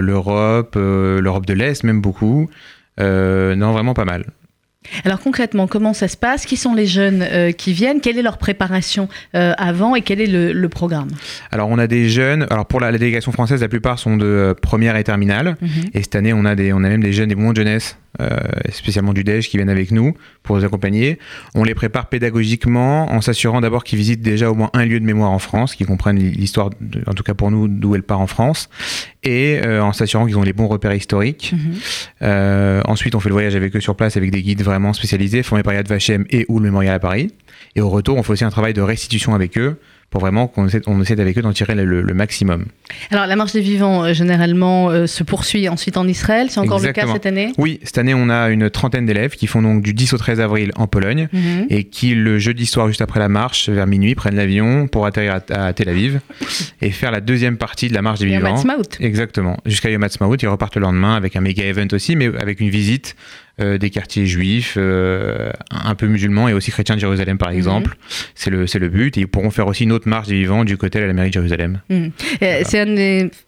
L'Europe, l'Europe de l'Est, même beaucoup. non, vraiment pas mal. Alors concrètement, comment ça se passe? Qui sont les jeunes euh, qui viennent? Quelle est leur préparation euh, avant et quel est le, programme? Alors on a des jeunes, alors pour la, délégation française, la plupart sont de euh, première et terminale. Mhm. Et cette année, on a, des, on a même des jeunes des mouvements de jeunesse euh, spécialement du DEJ, qui viennent avec nous pour nous accompagner. On les prépare pédagogiquement en s'assurant d'abord qu'ils visitent déjà au moins un lieu de mémoire en France, qu'ils comprennent l'histoire, en tout cas pour nous, d'où elle part en France, et euh, en s'assurant qu'ils ont les bons repères historiques. Mhm. Euh, ensuite, on fait le voyage avec eux sur place avec des guides vraiment spécialisés, formés par Yad Vashem et ou le Mémorial à Paris. Et au retour, on fait aussi un travail de restitution avec eux pour vraiment qu'on essaie, on essaie avec eux d'en tirer le, maximum. Alors la marche des vivants, euh, généralement, euh, se poursuit ensuite en Israël. C'est encore le cas cette année? Oui, cette année, on a une trentaine d'élèves qui font donc du 10 au 13 avril en Pologne mhm. et qui, le jeudi soir, juste après la marche, vers minuit, prennent l'avion pour atterrir à, Tel Aviv et faire la deuxième partie de la marche des vivants. Exactement. Jusqu'à Yom Ha'atzmaut, ils repartent le lendemain avec un méga event aussi, mais avec une visite euh, des quartiers juifs, euh, un peu musulmans et aussi chrétiens de Jérusalem par mhm. exemple. C'est le, le but. Et ils pourront faire aussi une autre marche des vivants du côté de la mairie de Jérusalem. Mhm.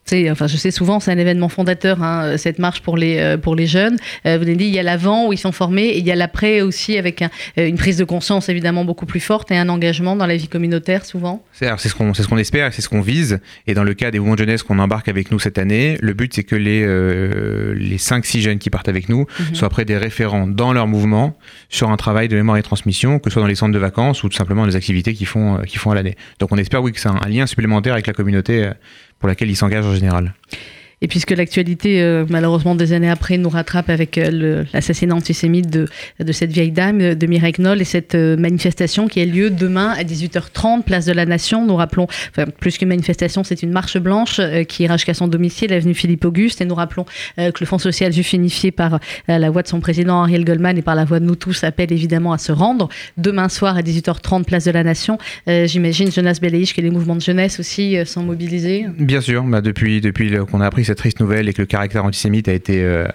C'est enfin je sais souvent, c'est un événement fondateur, hein, cette marche pour les, euh, pour les jeunes. vous avez dit, il y a l'avant où ils sont formés et il y a l'après aussi avec une prise de conscience évidemment beaucoup plus forte et un engagement dans la vie communautaire souvent. C'est, ce qu'on, c'est ce qu'on espère, c'est ce qu'on vise. Et dans le cas des mouvements de jeunesse qu'on embarque avec nous cette année, le but c'est que les, les 5-6 jeunes qui partent avec nous mhm. soient près des référents dans leur mouvement sur un travail de mémoire et transmission, que ce soit dans les centres de vacances ou tout simplement des activités qu'ils font, euh, font à l'année. Donc on espère oui que c'est un, lien supplémentaire avec la communauté euh, pour laquelle ils s'engagent en général. Et puisque l'actualité, euh, malheureusement, des années après, nous rattrape avec euh, l'assassinat antisémite de, cette vieille dame, de Mireille Knoll, et cette euh, manifestation qui a lieu demain à 18h30, place de la Nation. Nous rappelons, enfin, plus qu'une manifestation, c'est une marche blanche qui ira jusqu'à son domicile, avenue Philippe Auguste. Et nous rappelons que le Fonds social juif unifié par la voix de son président Ariel Goldman et par la voix de nous tous appelle évidemment à se rendre demain soir à 18h30, place de la Nation. J'imagine, Jonas Beleïch, que les mouvements de jeunesse aussi sont mobilisés. Bien sûr, bah depuis, depuis qu'on a appris cette triste nouvelle et que le caractère antisémite a été, euh,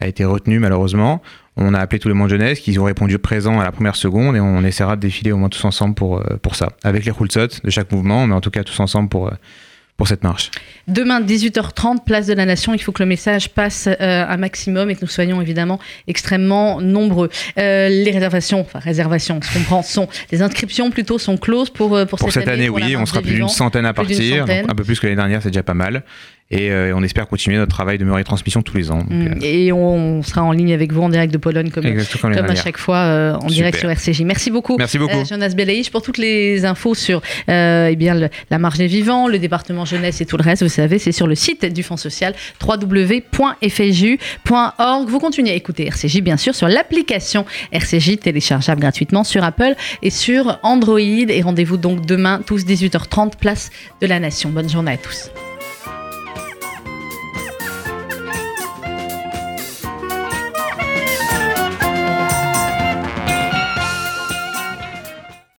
a été retenu malheureusement. On a appelé tous les mondes jeunesse qui ont répondu présent à la première seconde et on essaiera de défiler au moins tous ensemble pour, euh, pour ça. Avec les Hulzot de chaque mouvement, mais en tout cas tous ensemble pour, euh, pour cette marche. Demain, 18h30, place de la Nation. Il faut que le message passe un maximum et que nous soyons évidemment extrêmement nombreux. les réservations, enfin réservations, je comprends, sont les inscriptions plutôt sont closes pour pour, pour cette, année. oui, on sera plus d'une centaine à partir, un peu plus que l'année dernière, c'est déjà pas mal. Euh, et, on espère continuer notre travail de mémoire et transmission tous les ans. Mm. Euh, et on sera en ligne avec vous en direct de Pologne comme, comme à chaque fois euh, en direct sur RCJ. Merci beaucoup, Merci beaucoup. Jonas Belaïch pour toutes les infos sur eh bien, la marge des vivants, le département jeunesse et tout le reste. Vous savez, c'est sur le site du Fonds social www.fju.org. Vous continuez à écouter RCJ bien sûr sur l'application RCJ téléchargeable gratuitement sur Apple et sur Android. Et rendez-vous donc demain tous 18h30 place de la Nation. Bonne journée à tous.